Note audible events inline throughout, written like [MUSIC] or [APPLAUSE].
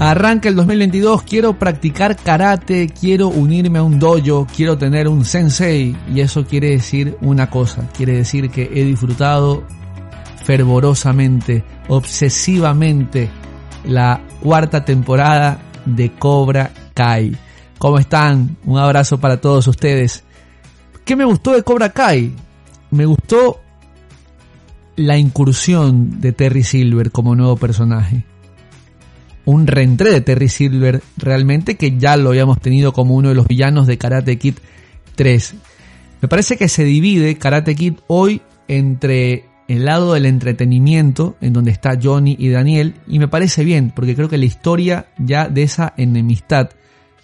Arranca el 2022, quiero practicar karate, quiero unirme a un dojo, quiero tener un sensei y eso quiere decir una cosa, quiere decir que he disfrutado fervorosamente, obsesivamente la cuarta temporada de Cobra Kai. ¿Cómo están? Un abrazo para todos ustedes. ¿Qué me gustó de Cobra Kai? Me gustó la incursión de Terry Silver como nuevo personaje un reentré de Terry Silver realmente que ya lo habíamos tenido como uno de los villanos de Karate Kid 3. Me parece que se divide Karate Kid hoy entre el lado del entretenimiento, en donde está Johnny y Daniel, y me parece bien, porque creo que la historia ya de esa enemistad,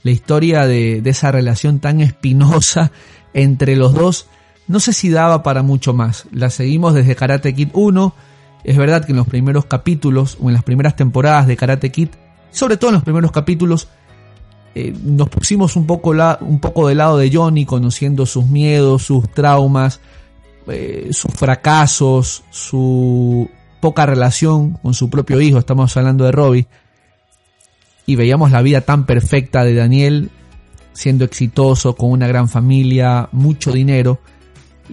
la historia de, de esa relación tan espinosa entre los dos, no sé si daba para mucho más. La seguimos desde Karate Kid 1, es verdad que en los primeros capítulos o en las primeras temporadas de Karate Kid, sobre todo en los primeros capítulos, eh, nos pusimos un poco, la, un poco del lado de Johnny, conociendo sus miedos, sus traumas, eh, sus fracasos, su poca relación con su propio hijo, estamos hablando de Robbie, y veíamos la vida tan perfecta de Daniel, siendo exitoso, con una gran familia, mucho dinero,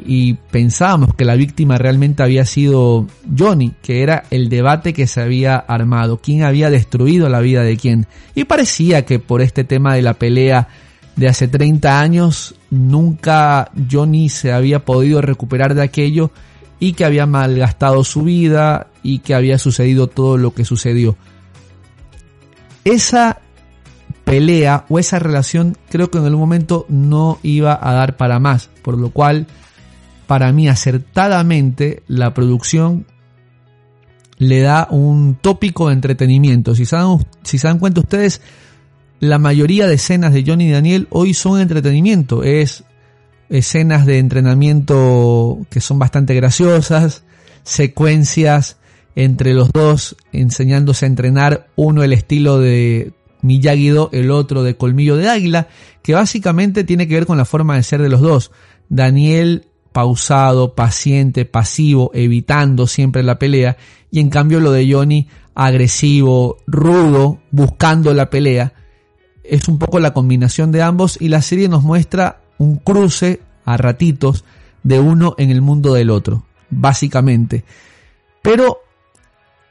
y pensábamos que la víctima realmente había sido Johnny, que era el debate que se había armado, quién había destruido la vida de quién. Y parecía que por este tema de la pelea de hace 30 años, nunca Johnny se había podido recuperar de aquello y que había malgastado su vida y que había sucedido todo lo que sucedió. Esa pelea o esa relación creo que en el momento no iba a dar para más, por lo cual para mí acertadamente la producción le da un tópico de entretenimiento. Si se, dan, si se dan cuenta ustedes, la mayoría de escenas de Johnny y Daniel hoy son entretenimiento. Es escenas de entrenamiento que son bastante graciosas, secuencias entre los dos enseñándose a entrenar, uno el estilo de Miyagi-Do, el otro de Colmillo de Águila, que básicamente tiene que ver con la forma de ser de los dos. Daniel pausado, paciente, pasivo, evitando siempre la pelea, y en cambio lo de Johnny agresivo, rudo, buscando la pelea, es un poco la combinación de ambos y la serie nos muestra un cruce a ratitos de uno en el mundo del otro, básicamente. Pero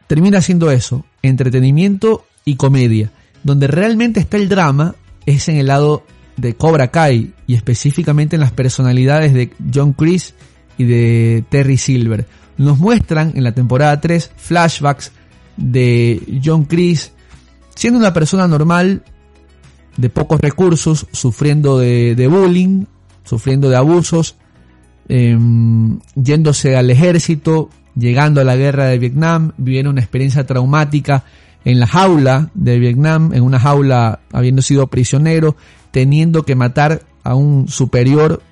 termina siendo eso, entretenimiento y comedia. Donde realmente está el drama es en el lado de Cobra Kai y específicamente en las personalidades de John Chris y de Terry Silver. Nos muestran en la temporada 3 flashbacks de John Chris siendo una persona normal de pocos recursos, sufriendo de, bullying, sufriendo de abusos, em, yéndose al ejército, llegando a la guerra de Vietnam, viviendo una experiencia traumática en la jaula de Vietnam, en una jaula habiendo sido prisionero, teniendo que matar a un superior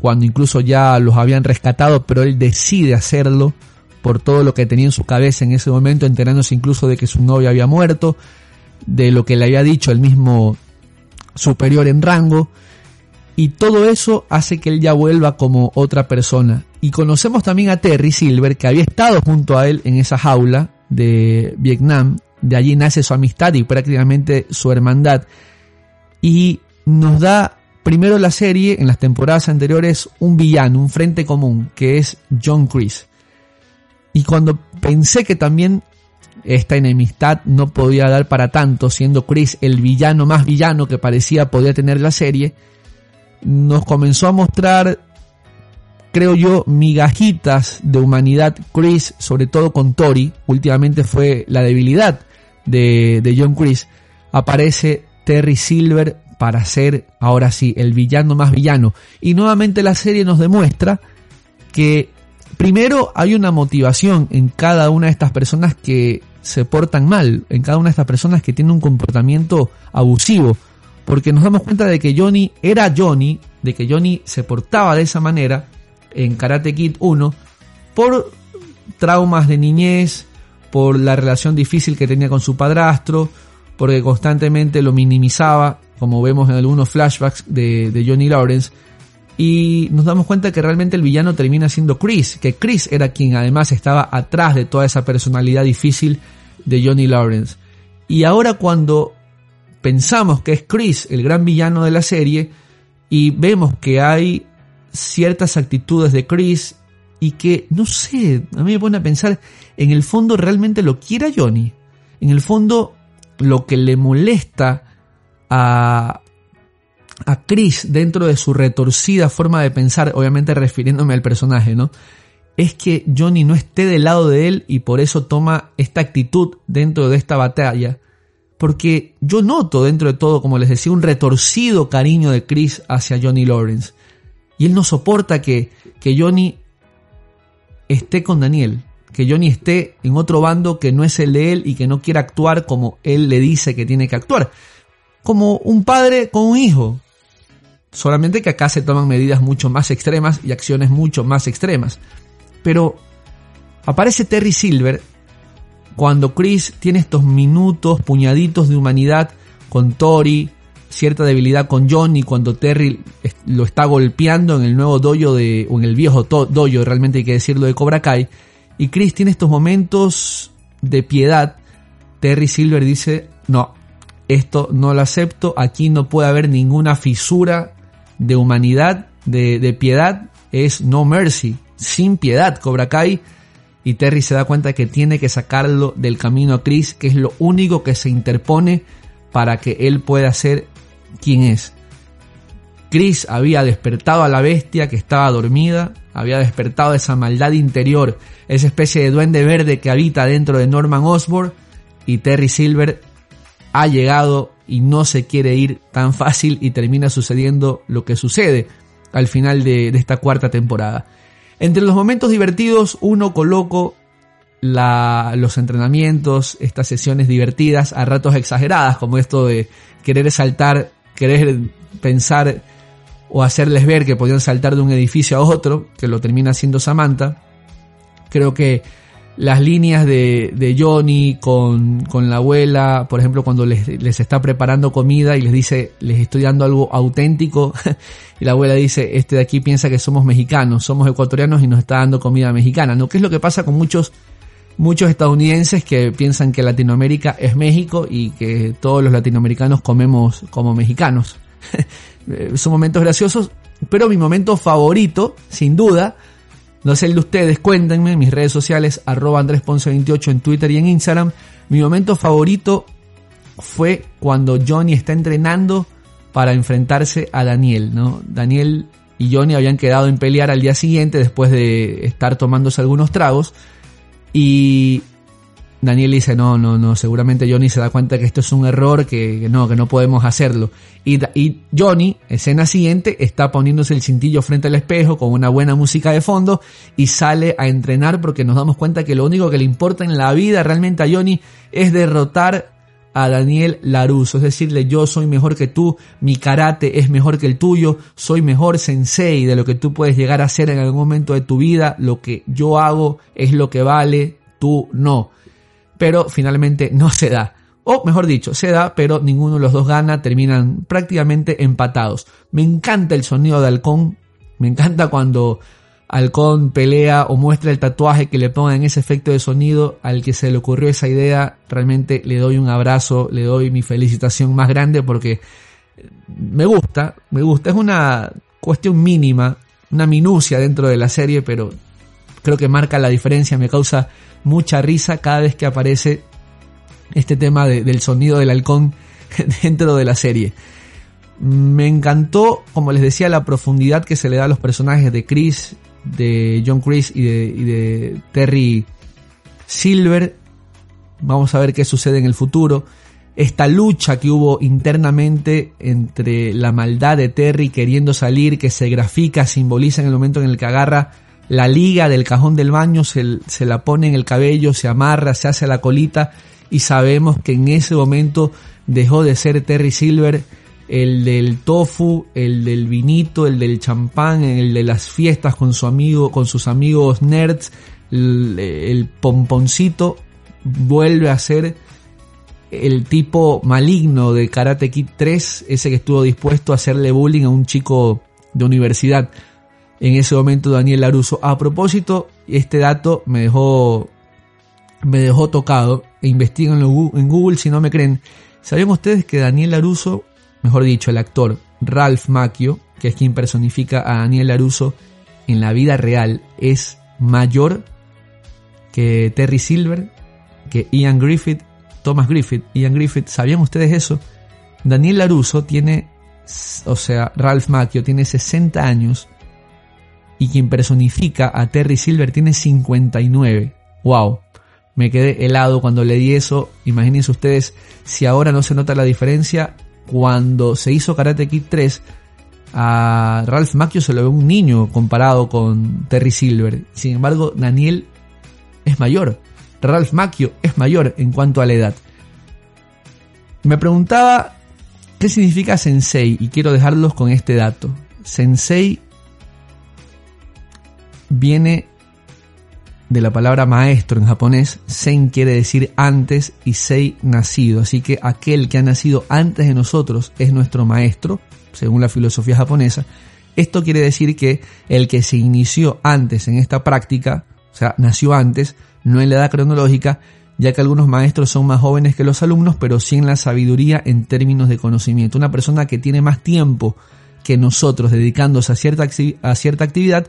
cuando incluso ya los habían rescatado, pero él decide hacerlo por todo lo que tenía en su cabeza en ese momento, enterándose incluso de que su novia había muerto, de lo que le había dicho el mismo superior en rango, y todo eso hace que él ya vuelva como otra persona. Y conocemos también a Terry Silver, que había estado junto a él en esa jaula de Vietnam, de allí nace su amistad y prácticamente su hermandad. Y nos da primero la serie, en las temporadas anteriores, un villano, un frente común, que es John Chris. Y cuando pensé que también esta enemistad no podía dar para tanto, siendo Chris el villano más villano que parecía podía tener la serie, nos comenzó a mostrar, creo yo, migajitas de humanidad Chris, sobre todo con Tori, últimamente fue la debilidad de, de John Chris, aparece Terry Silver para ser ahora sí el villano más villano. Y nuevamente la serie nos demuestra que primero hay una motivación en cada una de estas personas que se portan mal, en cada una de estas personas que tienen un comportamiento abusivo, porque nos damos cuenta de que Johnny era Johnny, de que Johnny se portaba de esa manera en Karate Kid 1 por traumas de niñez, por la relación difícil que tenía con su padrastro, porque constantemente lo minimizaba como vemos en algunos flashbacks de, Johnny Lawrence, y nos damos cuenta que realmente el villano termina siendo Chris, que Chris era quien además estaba atrás de toda esa personalidad difícil de Johnny Lawrence. Y ahora cuando pensamos que es Chris el gran villano de la serie y vemos que hay ciertas actitudes de Chris y que, no sé, a mí me pone a pensar, en el fondo realmente lo quiere Johnny. En el fondo lo que le molesta a, a Chris dentro de su retorcida forma de pensar, obviamente refiriéndome al personaje, ¿no? Es que Johnny no esté del lado de él y por eso toma esta actitud dentro de esta batalla. Porque yo noto dentro de todo, como les decía, un retorcido cariño de Chris hacia Johnny Lawrence. Y él no soporta que, que Johnny esté con Daniel, que Johnny esté en otro bando que no es el de él y que no quiera actuar como él le dice que tiene que actuar. Como un padre con un hijo. Solamente que acá se toman medidas mucho más extremas y acciones mucho más extremas. Pero aparece Terry Silver cuando Chris tiene estos minutos, puñaditos de humanidad con Tori, cierta debilidad con Johnny cuando Terry lo está golpeando en el nuevo dojo de, o en el viejo dojo, realmente hay que decirlo, de Cobra Kai. Y Chris tiene estos momentos de piedad. Terry Silver dice, no, esto no lo acepto, aquí no puede haber ninguna fisura de humanidad, de, de piedad, es no mercy, sin piedad Cobra Kai. Y Terry se da cuenta que tiene que sacarlo del camino a Chris, que es lo único que se interpone para que él pueda ser quien es. Chris había despertado a la bestia que estaba dormida, había despertado esa maldad interior, esa especie de duende verde que habita dentro de Norman Osborn, y Terry Silver ha llegado y no se quiere ir tan fácil y termina sucediendo lo que sucede al final de, esta cuarta temporada. Entre los momentos divertidos, uno coloco los entrenamientos, estas sesiones divertidas, a ratos exageradas, como esto de querer saltar, querer pensar o hacerles ver que podían saltar de un edificio a otro, que lo termina haciendo Samantha. Creo que las líneas de, de Johnny con, con, la abuela, por ejemplo, cuando les, les, está preparando comida y les dice, les estoy dando algo auténtico, [LAUGHS] y la abuela dice, este de aquí piensa que somos mexicanos, somos ecuatorianos y nos está dando comida mexicana, ¿no? ¿Qué es lo que pasa con muchos, muchos estadounidenses que piensan que Latinoamérica es México y que todos los latinoamericanos comemos como mexicanos? [LAUGHS] Son momentos graciosos, pero mi momento favorito, sin duda, no sé el de ustedes, cuéntenme en mis redes sociales, arroba andresponce28 en Twitter y en Instagram. Mi momento favorito fue cuando Johnny está entrenando para enfrentarse a Daniel, ¿no? Daniel y Johnny habían quedado en pelear al día siguiente después de estar tomándose algunos tragos y Daniel dice, no, no, no, seguramente Johnny se da cuenta que esto es un error, que, no, que no podemos hacerlo. Y, y, Johnny, escena siguiente, está poniéndose el cintillo frente al espejo con una buena música de fondo y sale a entrenar porque nos damos cuenta que lo único que le importa en la vida realmente a Johnny es derrotar a Daniel Laruso, es decirle yo soy mejor que tú, mi karate es mejor que el tuyo, soy mejor sensei de lo que tú puedes llegar a ser en algún momento de tu vida, lo que yo hago es lo que vale, tú no pero finalmente no se da. O mejor dicho, se da, pero ninguno de los dos gana, terminan prácticamente empatados. Me encanta el sonido de Halcón, me encanta cuando Halcón pelea o muestra el tatuaje que le pongan ese efecto de sonido al que se le ocurrió esa idea, realmente le doy un abrazo, le doy mi felicitación más grande porque me gusta, me gusta, es una cuestión mínima, una minucia dentro de la serie, pero creo que marca la diferencia, me causa mucha risa cada vez que aparece este tema del sonido del halcón [LAUGHS] dentro de la serie. Me encantó, como les decía, la profundidad que se le da a los personajes de Chris, de John Chris y de, y de Terry Silver. Vamos a ver qué sucede en el futuro. Esta lucha que hubo internamente entre la maldad de Terry queriendo salir, que se grafica, simboliza en el momento en el que agarra la liga del cajón del baño, se, se, la pone en el cabello, se amarra, se hace la colita y sabemos que en ese momento dejó de ser Terry Silver el del tofu, el del vinito, el del champán, el de las fiestas con su amigo, con sus amigos nerds, el, el pomponcito vuelve a ser el tipo maligno de Karate Kid 3, ese que estuvo dispuesto a hacerle bullying a un chico de universidad en ese momento Daniel Laruso. A propósito, este dato me dejó me dejó tocado. E en Google si no me creen. ¿Sabían ustedes que Daniel Laruso, mejor dicho, el actor Ralph Macchio, que es quien personifica a Daniel Laruso en la vida real, es mayor que Terry Silver, que Ian Griffith, Thomas Griffith, Ian Griffith, ¿sabían ustedes eso? Daniel Laruso tiene, o sea, Ralph Macchio tiene 60 años y quien personifica a Terry Silver tiene 59. ¡Wow! Me quedé helado cuando leí eso. Imagínense ustedes si ahora no se nota la diferencia. Cuando se hizo Karate Kid 3, a Ralph Macchio se lo ve un niño comparado con Terry Silver. Sin embargo, Daniel es mayor. Ralph Macchio es mayor en cuanto a la edad. Me preguntaba qué significa sensei y quiero dejarlos con este dato. Sensei viene de la palabra maestro en japonés. Sen quiere decir antes y sei nacido. Así que aquel que ha nacido antes de nosotros es nuestro maestro, según la filosofía japonesa. Esto quiere decir que el que se inició antes en esta práctica, o sea, nació antes, no en la edad cronológica, ya que algunos maestros son más jóvenes que los alumnos, pero sí en la sabiduría en términos de conocimiento. Una persona que tiene más tiempo que nosotros dedicándose a cierta, a cierta actividad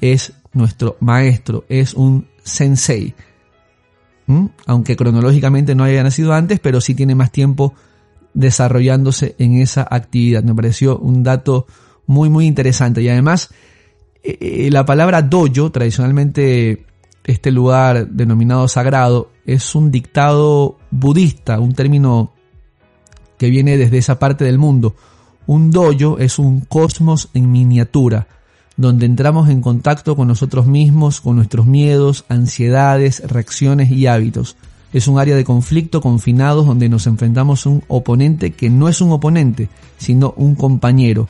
es nuestro maestro, es un sensei. ¿Mm? Aunque cronológicamente no haya nacido antes, pero sí tiene más tiempo desarrollándose en esa actividad. Me pareció un dato muy, muy interesante. Y además, eh, eh, la palabra dojo, tradicionalmente este lugar denominado sagrado, es un dictado budista, un término que viene desde esa parte del mundo. Un dojo es un cosmos en miniatura donde entramos en contacto con nosotros mismos, con nuestros miedos, ansiedades, reacciones y hábitos. Es un área de conflicto confinados donde nos enfrentamos a un oponente que no es un oponente, sino un compañero,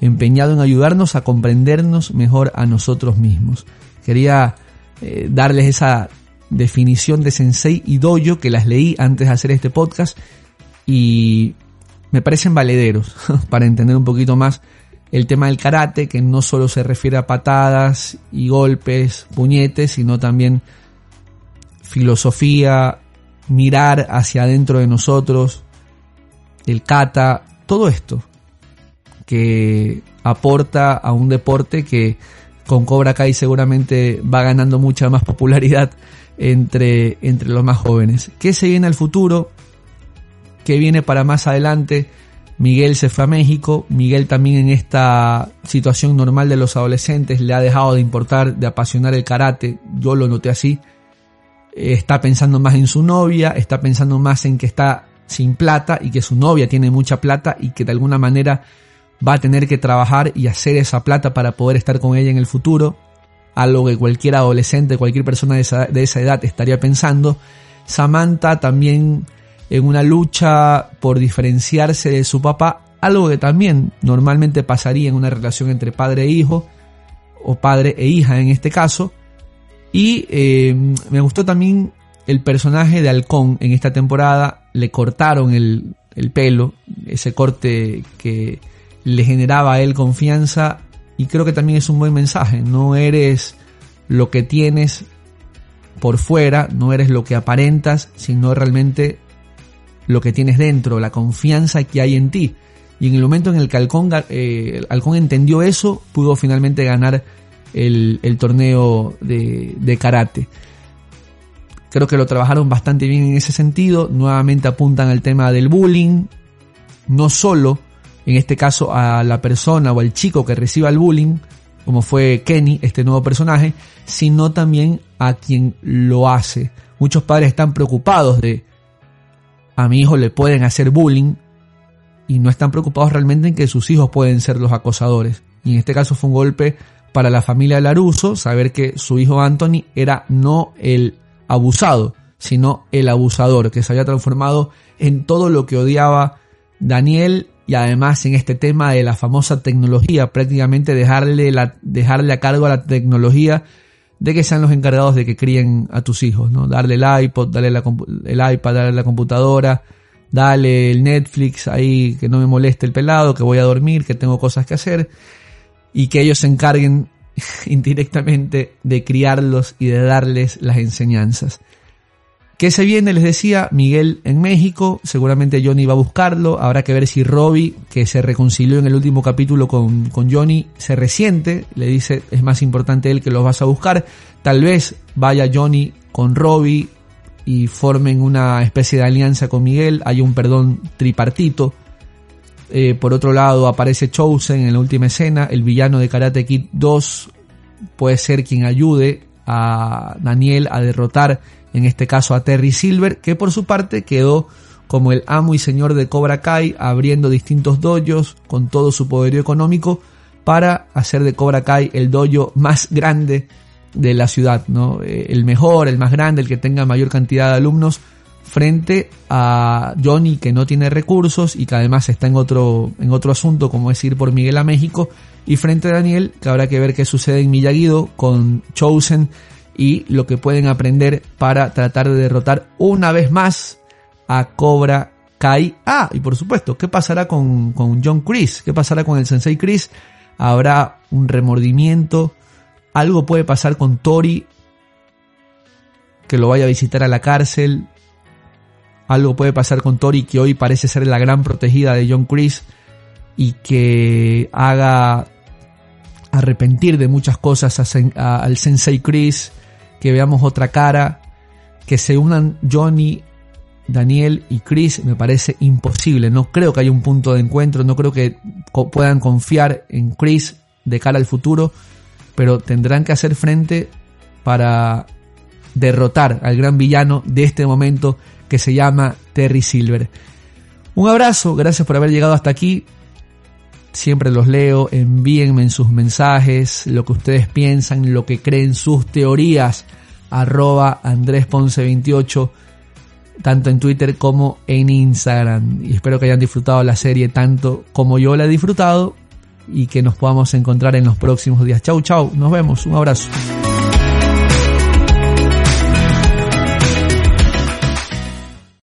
empeñado en ayudarnos a comprendernos mejor a nosotros mismos. Quería eh, darles esa definición de sensei y dojo que las leí antes de hacer este podcast y me parecen valederos [LAUGHS] para entender un poquito más el tema del karate, que no solo se refiere a patadas y golpes, puñetes, sino también filosofía, mirar hacia adentro de nosotros, el kata, todo esto que aporta a un deporte que con Cobra Kai seguramente va ganando mucha más popularidad entre, entre los más jóvenes. ¿Qué se viene al futuro? ¿Qué viene para más adelante? Miguel se fue a México, Miguel también en esta situación normal de los adolescentes le ha dejado de importar, de apasionar el karate, yo lo noté así, está pensando más en su novia, está pensando más en que está sin plata y que su novia tiene mucha plata y que de alguna manera va a tener que trabajar y hacer esa plata para poder estar con ella en el futuro, algo que cualquier adolescente, cualquier persona de esa, de esa edad estaría pensando. Samantha también en una lucha por diferenciarse de su papá, algo que también normalmente pasaría en una relación entre padre e hijo, o padre e hija en este caso. Y eh, me gustó también el personaje de Halcón en esta temporada, le cortaron el, el pelo, ese corte que le generaba a él confianza. Y creo que también es un buen mensaje, no eres lo que tienes por fuera, no eres lo que aparentas, sino realmente lo que tienes dentro, la confianza que hay en ti. Y en el momento en el que Halcón, eh, entendió eso, pudo finalmente ganar el, torneo de, de, karate. Creo que lo trabajaron bastante bien en ese sentido. Nuevamente apuntan al tema del bullying. No solo, en este caso, a la persona o al chico que reciba el bullying, como fue Kenny, este nuevo personaje, sino también a quien lo hace. Muchos padres están preocupados de a mi hijo le pueden hacer bullying y no están preocupados realmente en que sus hijos pueden ser los acosadores. Y en este caso fue un golpe para la familia Laruso saber que su hijo Anthony era no el abusado, sino el abusador, que se había transformado en todo lo que odiaba Daniel y además en este tema de la famosa tecnología, prácticamente dejarle, la, dejarle a cargo a la tecnología de que sean los encargados de que críen a tus hijos, ¿no? Darle el iPod, darle el iPad, darle la computadora, dale el Netflix ahí, que no me moleste el pelado, que voy a dormir, que tengo cosas que hacer, y que ellos se encarguen [LAUGHS] indirectamente de criarlos y de darles las enseñanzas. ¿Qué se viene? Les decía, Miguel en México, seguramente Johnny va a buscarlo, habrá que ver si Robbie, que se reconcilió en el último capítulo con, con Johnny, se resiente, le dice es más importante él que los vas a buscar, tal vez vaya Johnny con Robbie y formen una especie de alianza con Miguel, hay un perdón tripartito, eh, por otro lado aparece Chosen en la última escena, el villano de Karate Kid 2 puede ser quien ayude a Daniel a derrotar en este caso a Terry Silver, que por su parte quedó como el amo y señor de Cobra Kai, abriendo distintos dojos con todo su poderío económico para hacer de Cobra Kai el dojo más grande de la ciudad, ¿no? Eh, el mejor, el más grande, el que tenga mayor cantidad de alumnos frente a Johnny que no tiene recursos y que además está en otro, en otro asunto como es ir por Miguel a México y frente a Daniel que habrá que ver qué sucede en Miyagi-Do con Chosen y lo que pueden aprender para tratar de derrotar una vez más a Cobra Kai. Ah, y por supuesto, ¿qué pasará con, con John Chris? ¿Qué pasará con el Sensei Chris? Habrá un remordimiento. Algo puede pasar con Tori, que lo vaya a visitar a la cárcel. Algo puede pasar con Tori, que hoy parece ser la gran protegida de John Chris, y que haga arrepentir de muchas cosas al Sensei Chris que veamos otra cara, que se unan Johnny, Daniel y Chris, me parece imposible. No creo que haya un punto de encuentro, no creo que puedan confiar en Chris de cara al futuro, pero tendrán que hacer frente para derrotar al gran villano de este momento que se llama Terry Silver. Un abrazo, gracias por haber llegado hasta aquí siempre los leo, envíenme en sus mensajes lo que ustedes piensan, lo que creen, sus teorías, arroba Andrés Ponce 28, tanto en Twitter como en Instagram. Y espero que hayan disfrutado la serie tanto como yo la he disfrutado y que nos podamos encontrar en los próximos días. Chau, chau, nos vemos, un abrazo.